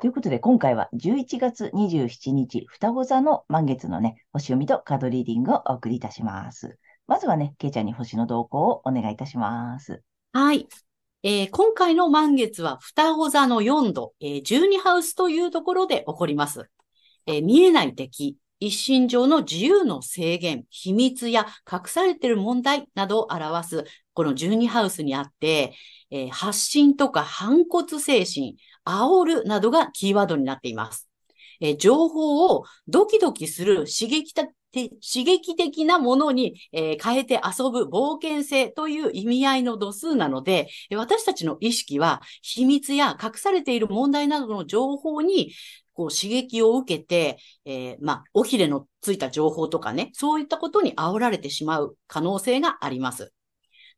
ということで、今回は11月27日、双子座の満月のね、星読みとカードリーディングをお送りいたします。まずはね、けいちゃんに星の動向をお願いいたします。はい。えー、今回の満月は双子座の4度、えー、12ハウスというところで起こります。えー、見えない敵、一身上の自由の制限、秘密や隠されている問題などを表す、この12ハウスにあって、えー、発信とか反骨精神、煽るなどがキーワードになっています。えー、情報をドキドキする刺激的刺激的なものに、えー、変えて遊ぶ冒険性という意味合いの度数なので、私たちの意識は秘密や隠されている問題などの情報にこう刺激を受けて、えー、まあ、おひれのついた情報とかね、そういったことに煽られてしまう可能性があります。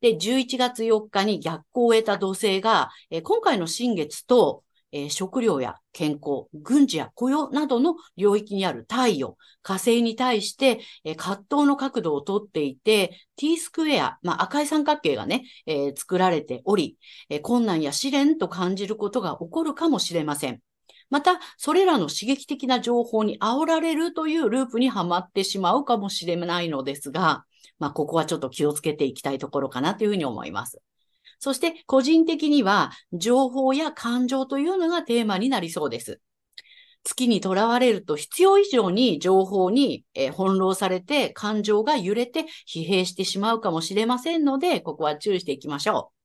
で、11月4日に逆行を得た土星が、えー、今回の新月と、えー、食料や健康、軍事や雇用などの領域にある太陽、火星に対して、えー、葛藤の角度をとっていて、T スクエア、まあ、赤い三角形がね、えー、作られており、え困難や試練と感じることが起こるかもしれません。また、それらの刺激的な情報に煽られるというループにはまってしまうかもしれないのですが、まあ、ここはちょっと気をつけていきたいところかなというふうに思います。そして、個人的には、情報や感情というのがテーマになりそうです。月にとらわれると必要以上に情報に、え翻弄されて感情が揺れて疲弊してしまうかもしれませんので、ここは注意していきましょう。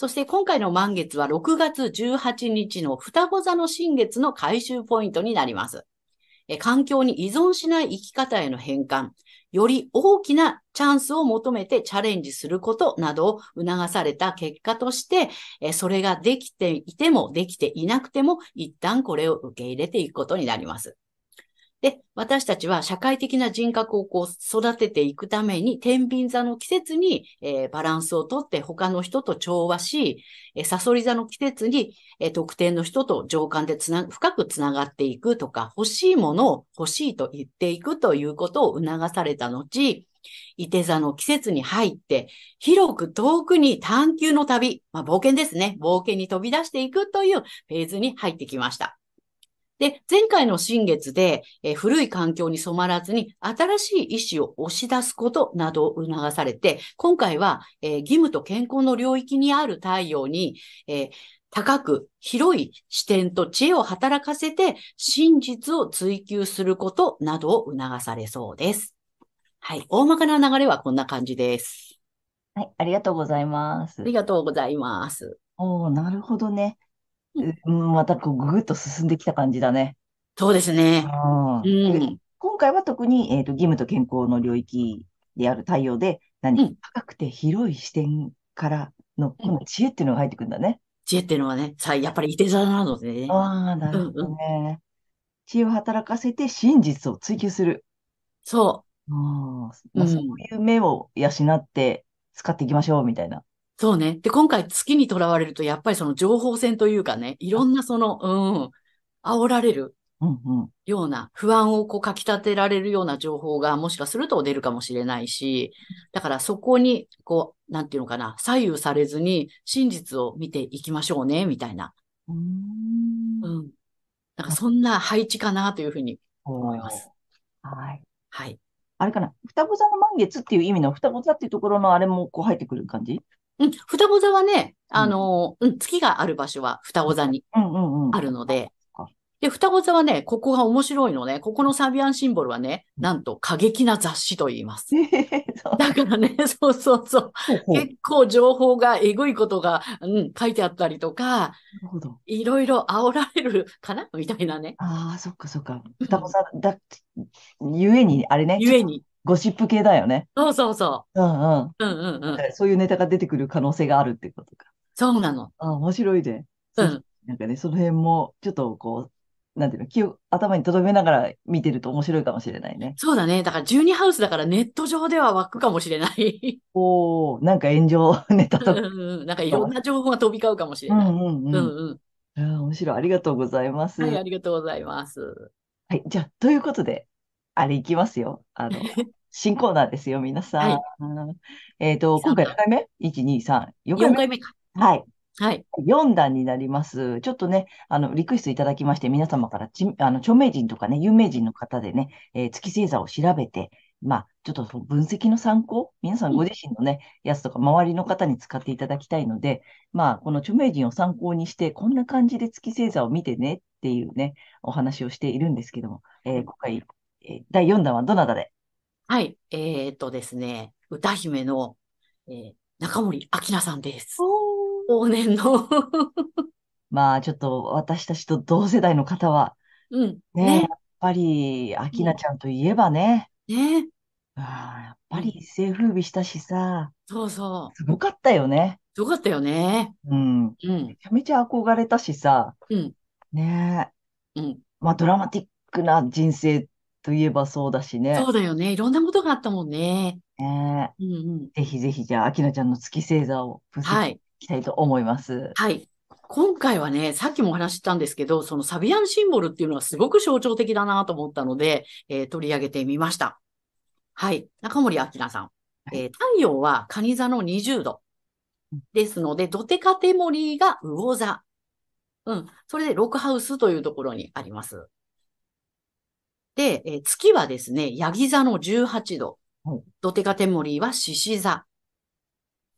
そして今回の満月は6月18日の双子座の新月の回収ポイントになります。環境に依存しない生き方への変換、より大きなチャンスを求めてチャレンジすることなどを促された結果として、それができていてもできていなくても一旦これを受け入れていくことになります。で、私たちは社会的な人格をこう育てていくために、天秤座の季節に、えー、バランスをとって他の人と調和し、えー、サソリ座の季節に、えー、特定の人と情感でつな、深くつながっていくとか、欲しいものを欲しいと言っていくということを促された後、伊手座の季節に入って、広く遠くに探求の旅、まあ、冒険ですね。冒険に飛び出していくというフェーズに入ってきました。で、前回の新月で、えー、古い環境に染まらずに新しい意志を押し出すことなどを促されて、今回は、えー、義務と健康の領域にある太陽に、えー、高く広い視点と知恵を働かせて真実を追求することなどを促されそうです。はい。大まかな流れはこんな感じです。はい。ありがとうございます。ありがとうございます。おなるほどね。うん、またこうぐぐっと進んできた感じだね。そうですね。うん、今回は特に、えーと、義務と健康の領域である太陽で、何、うん、高くて広い視点からの、この知恵っていうのが入ってくるんだね。知恵っていうのはね、さやっぱりいて座なのでね。ああ、なるほどね、うんうん。知恵を働かせて真実を追求する。そう。あまあ、そういう目を養って使っていきましょう、みたいな。そうね。で、今回月にとらわれると、やっぱりその情報戦というかね、いろんなその、うん、煽られるような、不安をこうかき立てられるような情報がもしかすると出るかもしれないし、だからそこに、こう、なんていうのかな、左右されずに真実を見ていきましょうね、みたいな。うん。うん。なんかそんな配置かなというふうに思います。はい。はい。あれかな、双子座の満月っていう意味の双子座っていうところのあれもこう入ってくる感じ？うん、双子座はね、あの、うん、月がある場所は双子座にあるので、で、双子座はね、ここが面白いのね。ここのサビアンシンボルはね、なんと過激な雑誌と言います。だからね、そうそうそう。結構情報が、えぐいことが、うん、書いてあったりとか、るほど。いろいろ煽られるかな？みたいなね。ああ、そっかそっか。双子さんだ、ゆえに、あれね、ゆえに。ゴシップ系だよね。そうそうそうんうん。う。うんうんうん。そういうネタが出てくる可能性があるってことか。そうなの。ああ、面白いね。そううん。なんかね、その辺も、ちょっとこう、なんていうの、気を頭に留めながら見てると面白いかもしれないね。そうだね。だから12ハウスだからネット上では湧くかもしれない。おお、なんか炎上 ネタとか。うんうんなんかいろんな情報が飛び交うかもしれない。うんうんうんうん。うん。面白い。ありがとうございます。はい、ありがとうございます。はい、じゃあ、ということで、あれいきますよ。あの、新コーナーですよ、皆さん。はいえっと、今回何回目 ?1、2、3、4 4回目？回目か。はい。はい。4弾になります。ちょっとね、あの、リクエストいただきまして、皆様からち、あの、著名人とかね、有名人の方でね、えー月星座を調べて、まあ、ちょっとその分析の参考、皆さんご自身のね、やつとか、周りの方に使っていただきたいので、まあ、この著名人を参考にして、こんな感じで月星座を見てねっていうね、お話をしているんですけども、えー今回、えー第4弾はどなたで？はい。えーっとですね、歌姫の、えー中森明菜さんです。往年の。まあ、ちょっと私たちと同世代の方は、うん。ね、ねやっぱり、明菜ちゃんといえばね、ね。ああ、やっぱり一世風靡したしさ、そうそう。すごかったよね。よかったよね。うん。うん。めちゃめちゃ憧れたしさ、うん。ねえ。うん。まあ、ドラマティックな人生といえばそうだしね。そうだよね。いろんなことがあったもんね。ねえうんうん。ぜひぜひ、じゃあ、明菜ちゃんの月星座を分析していはい。きたいと思います。はい。今回はね、さっきもお話ししたんですけど、そのサビアンシンボルっていうのはすごく象徴的だなと思ったので、えー取り上げてみました。はい。中森明菜さん。えー太陽は蟹座の20度。ですので、ドテカテモリーが魚座。うん。それで、ロックハウスというところにあります。で、えー月はですね、ヤギ座の18度はい。ドテカテモリーは獅子座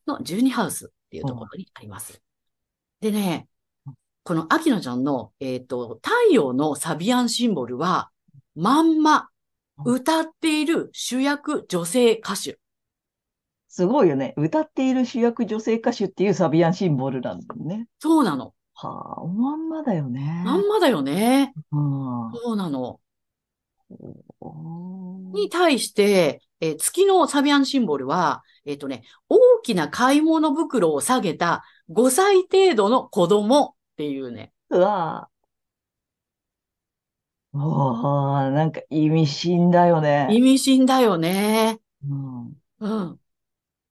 の12ハウスっていうところにあります。でね、この秋野ちゃんの、えっと、太陽のサビアンシンボルは、まんま歌っている主役女性歌手。すごいよね。歌っている主役女性歌手っていうサビアンシンボルなんだよね。そうなの。はあ、おまんまだよね。まんまだよね。うん。そうなの。に対して、えー月のサビアンシンボルは、えっ、とね、大きな買い物袋を下げた5歳程度の子供っていうね。うわぁ。おー、なんか意味深だよね。意味深だよね。うん。うん。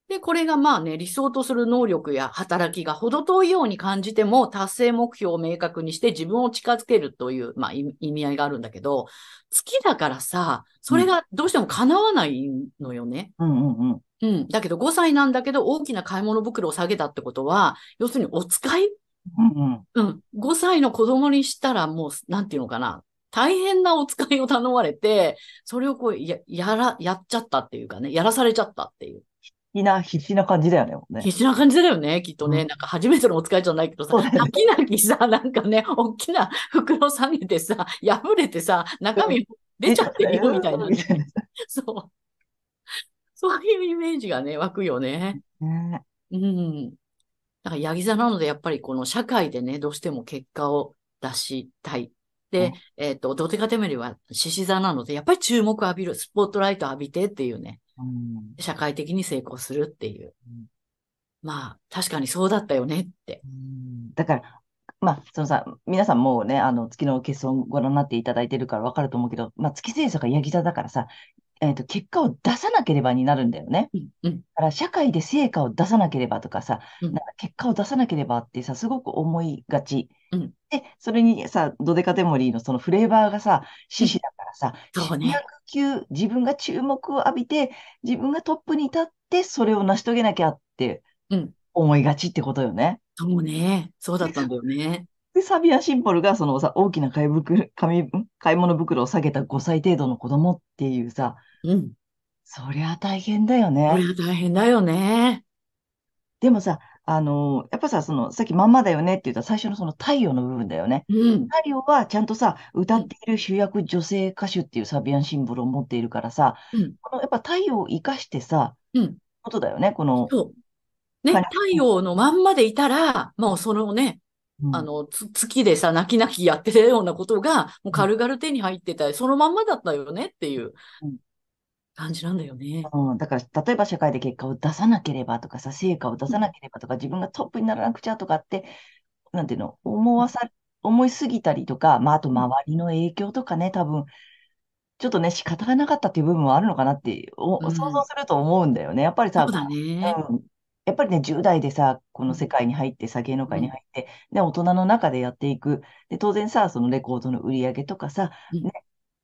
で、これがまあね、理想とする能力や働きが程遠いように感じても、達成目標を明確にして自分を近づけるという、まあ意意味合いがあるんだけど、月だからさ、それがどうしても叶わないのよね。うんうんうん。うん。だけど5歳なんだけど、大きな買い物袋を下げたってことは、要するにお使い？うんうん。うん。5歳の子供にしたらもう、なんていうのかな。大変なお使いを頼まれて、それをこう、や、やら、やっちゃったっていうかね、やらされちゃったっていう。必死な、必死な感じだよね。必死な感じだよね、きっとね。うんなんか初めてのお使いじゃないけどさ、泣き泣きさ、なんかね、大きな袋下げてさ、破れてさ、中身出ちゃってるよ、みたいな そう。そういうイメージがね、湧くよね。ねうん。だから、ヤギ座なので、やっぱりこの社会でね、どうしても結果を出したい。うんで、えっと、ドテカテメリは獅子座なので、やっぱり注目浴びる、スポットライト浴びてっていうね、うん社会的に成功するっていううん。まあ、確かにそうだったよねって。うんだから、まあ、そのさ、皆さんもうね、あの、月の欠損ご覧になっていただいてるからわかると思うけど、まあ、月星座がヤギ座だからさ、えっと、結果を出さなければになるんだよね。うん、うん、だから、社会で成果を出さなければとかさ、うんなんか結果を出さなければってさ、すごく思いがち。うんで、それにさ、ドデカテモリーのそのフレーバーがさ、獅子だからさ、そうね級、自分が注目を浴びて、自分がトップに立って、それを成し遂げなきゃってうん思いがちってことよね。そうね。そうだったんだよね。で、サビアンシンボルが、そのさ、大きな買い袋、買い物袋を下げた5歳程度の子供っていうさ、うん。そりゃ大変だよこれね。は大変だよね。でもさ、あの、やっぱさ、その、さっきまんまだよねって言った最初のその太陽の部分だよね。うん。太陽はちゃんとさ、歌っている主役女性歌手っていうサビアンシンボルを持っているからさ、うん。このやっぱ太陽を生かしてさ、うん。ことだよね、この、そう。ね、はい太陽のまんまでいたら、もうそのね、うん。あの、つ月でさ、泣き泣きやってたようなことが、もう軽々手に入ってた、そのまんまだったよねっていううん。感じなんだよね。うん、だから、例えば社会で結果を出さなければとかさ、成果を出さなければとか、自分がトップにならなくちゃとかって、なんていうの、思わさ、思いすぎたりとか、まあ、あと周りの影響とかね、多分、ちょっとね、仕方がなかったっていう部分もあるのかなって、おうん。想像すると思うんだよね。やっぱりさ、そうだね。うんやっぱりね、10代でさ、この世界に入ってさ、芸能界に入って、で、大人の中でやっていく。で、当然さ、そのレコードの売り上げとかさ、うんね、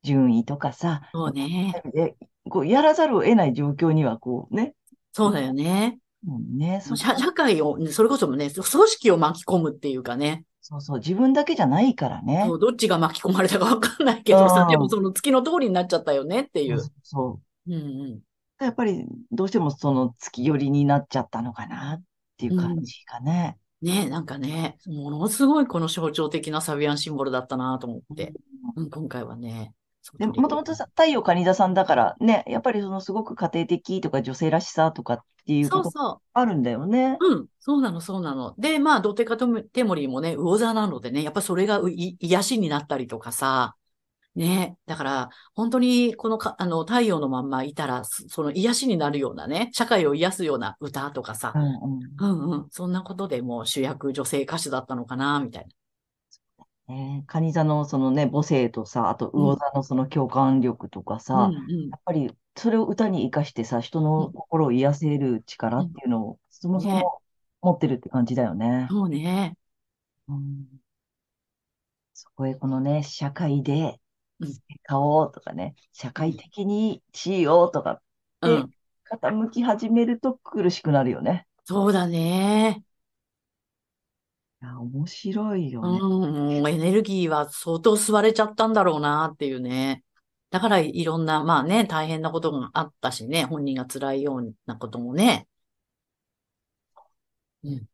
順位とかさ、そうね。で、こう、やらざるを得ない状況には、こうね、そうだよね。うんね、そ社社会を、それこそね、組織を巻き込むっていうかね。そうそう、自分だけじゃないからね。そうどっちが巻き込まれたかわかんないけどさ、うんでもその月の通りになっちゃったよねっていう。そうそううんうん。やっぱり、どうしてもその月寄りになっちゃったのかなっていう感じかね。ねなんかね、ものすごいこの象徴的なサビアンシンボルだったなと思って。うん、今回はね。そうで、もともとさ、太陽蟹座さんだからね、やっぱりそのすごく家庭的とか女性らしさとかっていうことそうそあるんだよね。う。うん、そうなの、そうなの。で、まあ、ドテカトテモリーもね、魚座なのでね、やっぱそれが癒しになったりとかさ、ね。だから、本当にこのか、あの、太陽のまんまいたら、そその癒しになるようなね、社会を癒すような歌とかさう、んうん。うんうん、そんなことでもう主役女性歌手だったのかな、みたいな。ね、蟹座のそのね、母性とさ、あと魚座のその共感力とかさ、うんうんやっぱりそれを歌に生かしてさ、人の心を癒せる力っていうのを、そもそねも持ってるって感じだよね。そうね。うんそこへこのね、社会でうん成果をとかね、社会的に地位をとか。傾き始めると苦しくなるよね。そうだね。いや、面白いよね。うん、もうエネルギーは相当吸われちゃったんだろうなっていうね。だからいろんな、まあね、大変なことがあったしね、本人が辛いようなこともね。うん、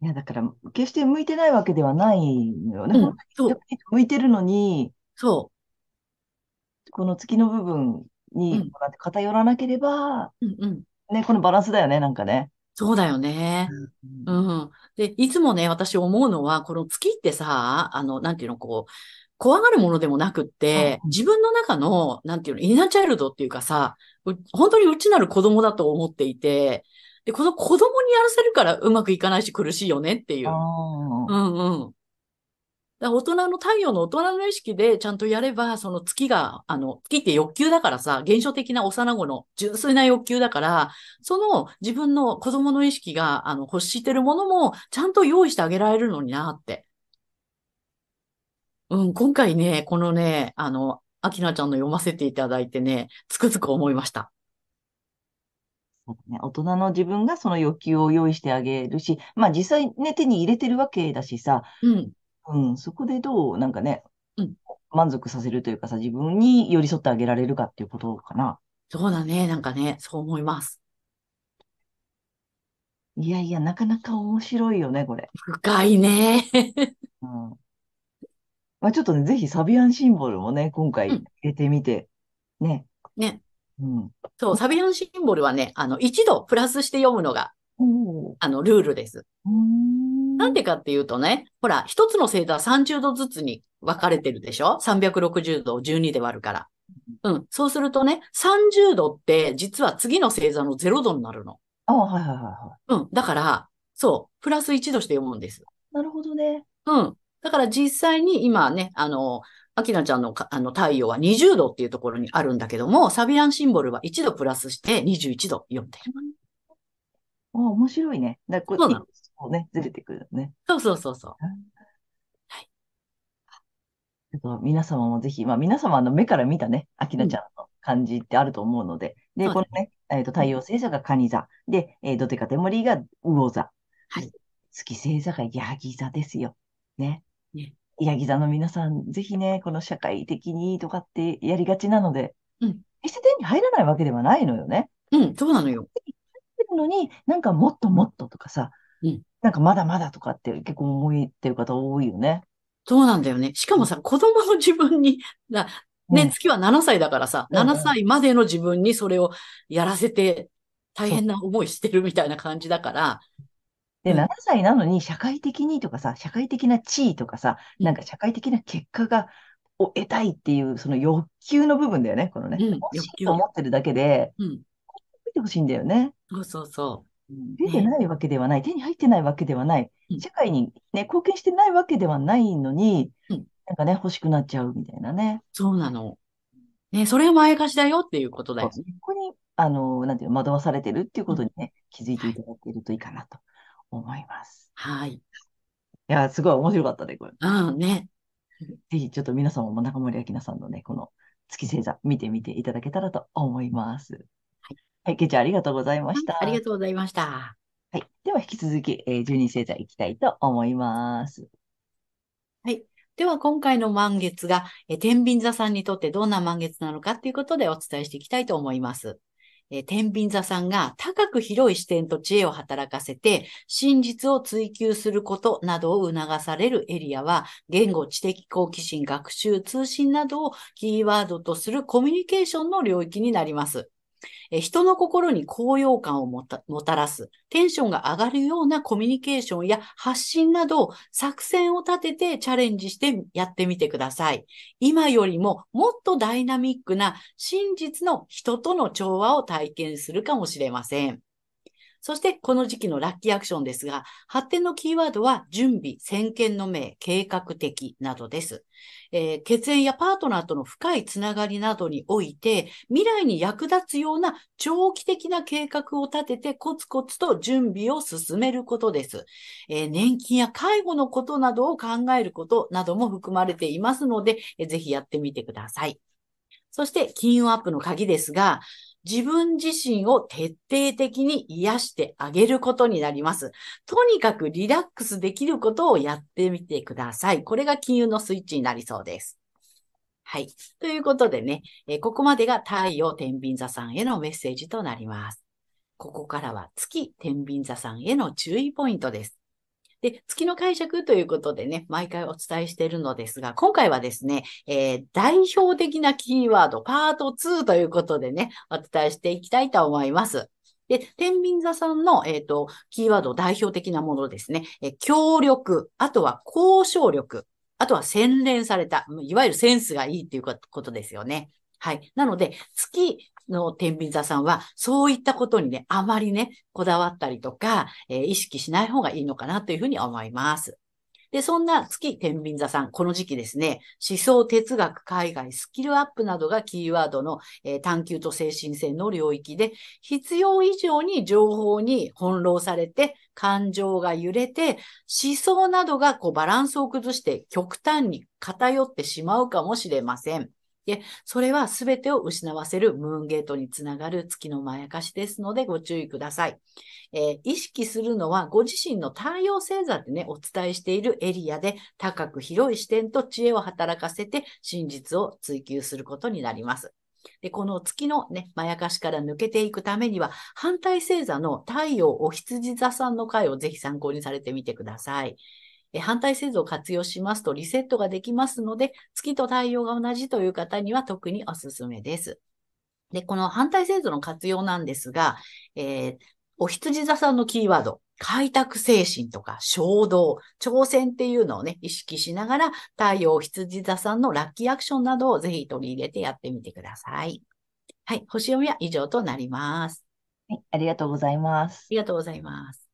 いや、だから、決して向いてないわけではないのよね。うんそう、向いてるのに、そこの月の部分にう偏らなければ、う。うんうん。ね、このバランスだよね、なんかね。そうだよね。うん。で、いつもね、私思うのは、この月ってさ、あの、なんていうの、こう、怖がるものでもなくって、うん自分の中の、なんていうの、インナーチャイルドっていうかさ、う本当に内なる子供だと思っていて、で、この子供にやらせるからうまくいかないし苦しいよねっていう。あうあ、んうん。だ大人の太陽の大人の意識でちゃんとやれば、その月が、あの、月って欲求だからさ、現象的な幼子の純粋な欲求だから、その自分の子供の意識が、あの、欲してるものもちゃんと用意してあげられるのになって。うん、今回ね、このね、あの、アキナちゃんの読ませていただいてね、つくづく思いました。ね。大人の自分がその欲求を用意してあげるし、まあ実際ね、手に入れてるわけだしさ、うん、うん、そこでどう、なんかね、うん満足させるというかさ、自分に寄り添ってあげられるかっていうことかな。そうだね、なんかね、そう思います。いやいや、なかなか面白いよね、これ。深いね。うん。まあちょっとね、ぜひサビアンシンボルもね、今回うん入れてみて、ね。ね。うん。そう、サビアンシンボルはね、あの、一度プラスして読むのが、あの、ルールです。なんでかっていうとね、ほら、一つの星座は30度ずつに分かれてるでしょ ?360 度を12で割るから。うん。そうするとね、30度って実は次の星座の0度になるの。あ、はいはいはいはうん。だから、そう、プラス1度して読むんです。い。なるほどね。うん。だから実際に今ね、あの、アキナちゃんのかあの太陽は20度っていうところにあるんだけども、サビアンシンボルは1度プラスして21度読んでる。あ、面白いね。だこそうなのこうね、ずれてくるね。そうそうそうそう。ちょっと皆様もぜひ、まあ皆様の目から見たね、アキナちゃんの感じってあると思うので、うだこのね、えっと、太陽星座が蟹座、で、えー、ドテカテモリが魚座、はい月星座がヤギ座ですよ。ね。ねヤギ座の皆さん、ぜひね、この社会的にとかってやりがちなので、うん決して手に入らないわけではないのよね。うん、そうなのよ。るのに、なんかもっともっととかさ、うんなんかまだまだとかって結構思いってる方多いよね。そうなんだよね。しかもさ、子供の自分に、なね、うん月は7歳だからさ、うんうん7歳までの自分にそれをやらせて大変な思いしてるみたいな感じだから、で、うん7歳なのに社会的にとかさ、社会的な地位とかさ、うんなんか社会的な結果が、を得たいっていう、その欲求の部分だよね、このね。うん欲求いと思ってるだけで、うん。見てほしいんだよね。そうそうそう。うん出てねないわけではない、手に入ってないわけではないうん、社会にね、貢献してないわけではないのにうん、なんかね、欲しくなっちゃうみたいなね。そうなの。ね、それが前貸しだよっていうことだよそね。こに、あの、なんていうの、惑わされてるっていうことにね、気づいていただけるといいかなと思います。はい。いや、すごい面白かったね、これ。うん、ね。ぜひ、ちょっと皆様も中森明菜さんのね、この月星座見てみていただけたらと思います。はい。はい、けいちゃんありがとうございました。ありがとうございました。はい。では、引き続き、えー、十二星座いきたいと思います。はい。では、今回の満月が、えー天秤座さんにとってどんな満月なのかということでお伝えしていきたいと思います。えー天秤座さんが高く広い視点と知恵を働かせて、真実を追求することなどを促されるエリアは、言語、知的好奇心、学習、通信などをキーワードとするコミュニケーションの領域になります。え人の心に高揚感をもたもたらす、テンションが上がるようなコミュニケーションや発信など、作戦を立ててチャレンジしてやってみてください。今よりももっとダイナミックな真実の人との調和を体験するかもしれません。そして、この時期のラッキーアクションですが、発展のキーワードは準備、先見の明、計画的などです。えー血縁やパートナーとの深いつながりなどにおいて、未来に役立つような長期的な計画を立ててコツコツと準備を進めることです。えー年金や介護のことなどを考えることなども含まれていますので、えーぜひやってみてください。そして、金運アップの鍵ですが、自分自身を徹底的に癒してあげることになります。とにかくリラックスできることをやってみてください。これが金運のスイッチになりそうです。はい。ということでね、えここまでが太陽天秤座さんへのメッセージとなります。ここからは月天秤座さんへの注意ポイントです。で、月の解釈ということでね、毎回お伝えしているのですが、今回はですね、えー代表的なキーワード、パート2ということでね、お伝えしていきたいと思います。で、天秤座さんの、えっ、と、キーワード代表的なものですね。えー協力、あとは交渉力、あとは洗練された、いわゆるセンスがいいっていうことですよね。はい。なので、月の天秤座さんは、そういったことにね、あまりね、こだわったりとか、えー意識しない方がいいのかなというふうに思います。で、そんな月天秤座さん、この時期ですね、思想、哲学、海外、スキルアップなどがキーワードの、えー探求と精神性の領域で、必要以上に情報に翻弄されて、感情が揺れて、思想などがこうバランスを崩して極端に偏ってしまうかもしれません。で、それは全てを失わせるムーンゲートにつながる月のまやかしですのでご注意ください。えー意識するのはご自身の太陽星座でね、お伝えしているエリアで高く広い視点と知恵を働かせて真実を追求することになります。で、この月のね、まやかしから抜けていくためには、反対星座の太陽お羊座さんの回をぜひ参考にされてみてください。え反対星座を活用しますとリセットができますので、月と太陽が同じという方には特におすすめです。で、この反対星座の活用なんですが、えーお羊座さんのキーワード、開拓精神とか衝動、挑戦っていうのをね、意識しながら、太陽お羊座さんのラッキーアクションなどをぜひ取り入れてやってみてください。はい、星読みは以上となります。はい、ありがとうございますあ。りがとうございます。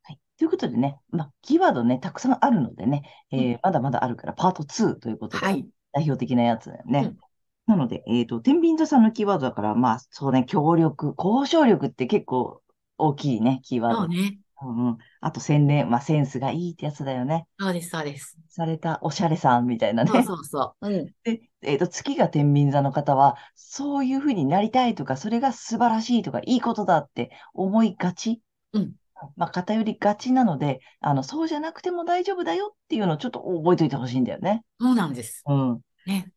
はい。ということでね、まあ、キーワードね、たくさんあるのでね、えーまだまだあるから、パート2ということで、はい。代表的なやつだよね。うんなので、えっと、天秤座さんのキーワードだから、まあ、そうね、協力、交渉力って結構大きいね、キーワード。そうね。うんうん。あと、洗練、まあ、センスがいいってやつだよね。そうです、そうです。されたおしゃれさんみたいなそうね。そうそう。うん。で、えっと、月が天秤座の方は、そういうふうになりたいとか、それが素晴らしいとか、いいことだって思いがち。うん。まあ、偏りがちなので、あの、そうじゃなくても大丈夫だよっていうのをちょっと覚えておいてほしいんだよね。そうなんです。うん。ね。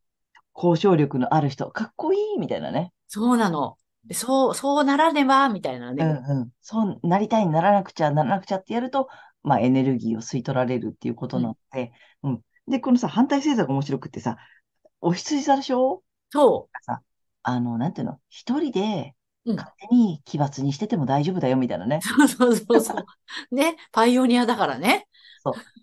交渉力のある人、かっこいいみたいなね。そうなの。でそう、そうならねば、みたいなうね。んうん。そうなりたい、ならなくちゃ、ならなくちゃってやると、まあエネルギーを吸い取られるっていうことなので、うん。で、このさ、反対星座が面白くってさ、お羊座でしょ？そさ、あの、なんていうの、一人でう。うん。勝手に奇抜にしてても大丈夫だよ、みたいなね。そうそうそうそう。ね、パイオニアだからね。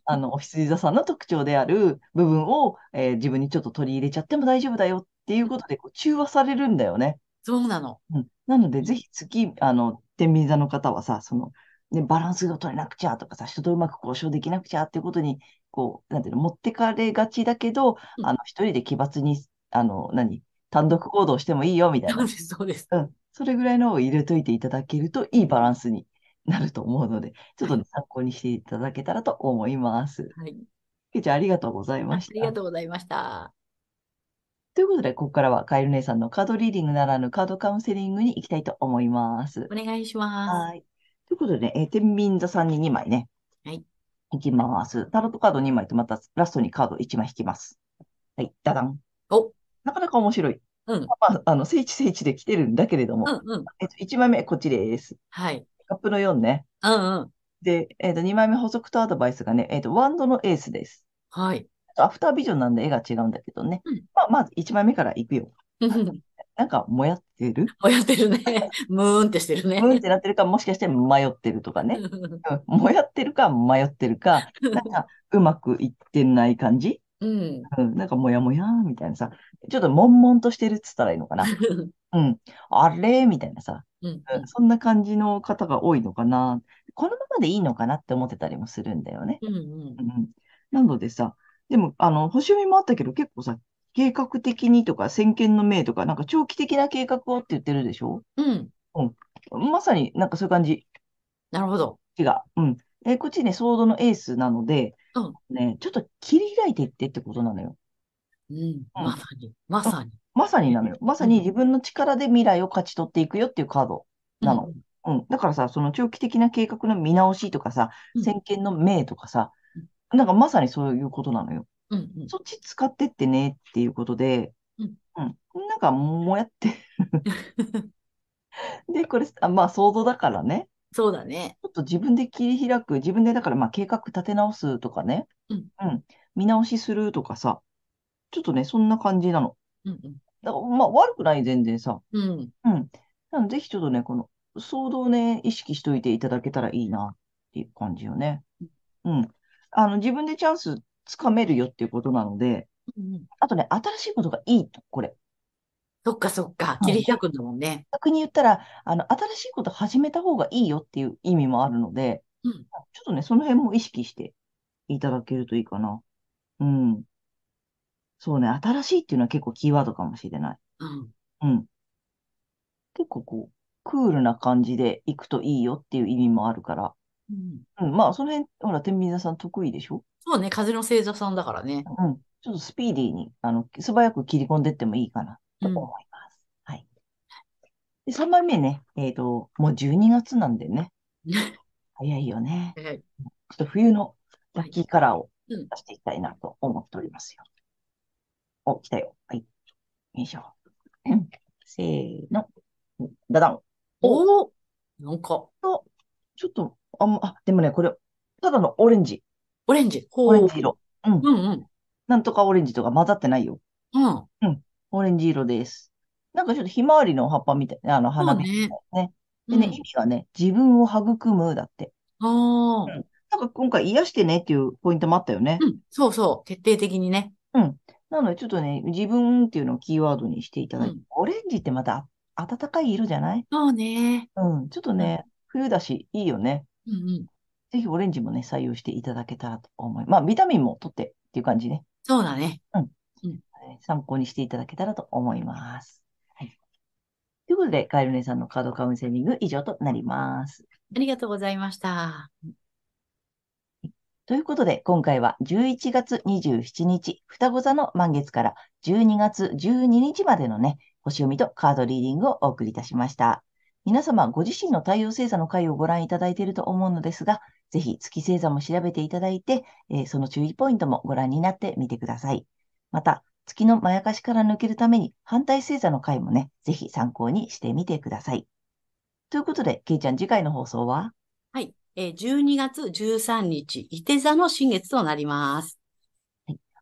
あの、お羊座さんの特徴である部分を、えー自分にちょっと取り入れちゃっても大丈夫だよっていうことで、こう中和されるんだよね。そうなの。うん。なので、ぜひ次、あの、天秤座の方はさ、その、ね、バランスが取れなくちゃとかさ、人とうまく交渉できなくちゃっていうことに、こう、なんていうの、持ってかれがちだけど、うんあの、一人で奇抜に、あの、何、単独行動してもいいよ、みたいな。そうです、そうです。うん。それぐらいのを入れといていただけると、いいバランスになると思うので、ちょっとね、参考にしていただけたらと思います。はい。けいちゃん、ありがとうございああました。りがとうございました。ということで、ここからはカエル姉さんのカードリーディングならぬカードカウンセリングに行きたいと思います。お願いします。はい。ということでね、えー天秤座さんに2枚ね。はい。いきます。タロットカード2枚とまたラストにカード1枚引きます。はい、ダダン。お、なかなか面白い。うん、まあ、あの、聖地聖地で来てるんだけれども、うん、うん。えっと、1枚目こっちです。はい。カップの4ね。うん、うん。で、えっと、2枚目補足とアドバイスがね、えっと、ワンドのエースです。はい。アフタービジョンなんで絵が違うんだけどね。うんまあ、まず1枚目からいくよ。う んなんか、もやってる？もやってるね。ムーンってしてるね。うんってなってるか、もしかして迷ってるとかね。うんもやってるか、迷ってるか、なんか、うまくいってない感じ？うん。うん、なんか、もやもやみたいなさ、ちょっと悶々としてるっつったらいいのかな。うん。あれみたいなさ、うん。うん、そんな感じの方が多いのかな。このままでいいのかなって思ってたりもするんだよね。うん。うん。なのでさ、でも、あの、星読みもあったけど、結構さ、計画的にとか、先見の明とか、なんか長期的な計画をって言ってるでしょ？うん。まさになんかそういう感じなるほど。が。うん。え、こっちね、ソードのエースなので、うんね、ちょっと切り開いていってってことなのよ。うん。まさに。まさに。まさになのよ。まさに自分の力で未来を勝ち取っていくよっていうカードなの。うん。だからさ、その長期的な計画の見直しとかさ、うん先見の明とかさ、なんかまさにそういうことなのよ。うん。うん。そっち使ってってねっていうことで、うんうん。なんかもやって。で、これ、あまあ想像だからね。そうだね。ちょっと自分で切り開く、自分でだからまあ計画立て直すとかね。うん。見直しするとかさ。ちょっとね、そんな感じなの。うん。だからまあ悪くない、全然さ。うん。うん。なので、ぜひちょっとね、この、騒動をね、意識しといていただけたらいいなっていう感じよね。うん。あの、自分でチャンスつかめるよっていうことなので、うん。あとね、新しいことがいいと、これ。そっかそっか。うん切り開くんだもんね。逆に言ったら、あの、新しいこと始めた方がいいよっていう意味もあるので、うんちょっとね、その辺も意識していただけるといいかな。うん。そうね、新しいっていうのは結構キーワードかもしれない。うん。うん。結構こう、クールな感じで行くといいよっていう意味もあるから。うん。うん、まあ、その辺、ほら、天秤座さん得意でしょ？そうね。風の星座さんだからね。うん。ちょっとスピーディーに、あの、素早く切り込んでってもいいかなと思います。はい。で、3枚目ね、えっと、もう12月なんでね。早いよね。はい。ちょっと冬のラッキーカラーをうん出していきたいなと思っておりますよ。お、来たよ。はい。よいしょ。う んせーの。ダダン。おおなんか、ちょっと、あんま、あ、でもね、これ、ただのオレンジ。オレンジ。オレンジ色。うん。うんうん。なんとかオレンジとか混ざってないよ。うん。オレンジ色です。なんかちょっとひまわりの葉っぱみたいな、あの、花びらね。でね、うん意味がね、自分を育むだって。ああ。うんなんか今回癒してねっていうポイントもあったよね。うん。そうそう。徹底的にね。うん。なのでちょっとね、自分っていうのをキーワードにしていただいて、うんオレンジってまたあ暖かい色じゃない？そうね。うん。ちょっとね、冬だし、いいよね。うんうん。ぜひオレンジもね、採用していただけたらと思います。まあ、ビタミンも取ってっていう感じね。そうだね。参考にしていただけたらと思います。はい。ということで、カエル姉さんのカードカウンセリング以上となります。ありがとうございました。ということで、今回は11月27日、双子座の満月から12月12日までのね、星読みとカードリーディングをお送りいたしました。皆様、ご自身の太陽星座の回をご覧いただいていると思うのですが、ぜひ月星座も調べていただいて、えーその注意ポイントもご覧になってみてください。また、月のまやかしから抜けるために反対星座の回もね、ぜひ参考にしてみてください。ということで、けいちゃん次回の放送は？はい。えー12月13日、伊手座の新月となります。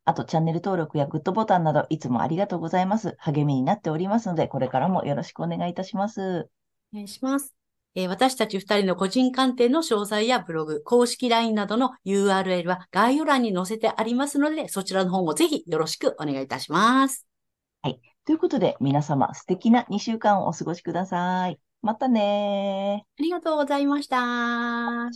あとチャンネル登録やグッドボタンなどいつもありがとうございます。励みになっておりますので、これからもよろしくお願いいたします。お願いします。えー私たち二人の個人鑑定の詳細やブログ、公式 LINE などの URL は概要欄に載せてありますので、そちらの方もぜひよろしくお願いいたします。ということで、皆様素敵な2週間をお過ごしください。またねありがとうございま。した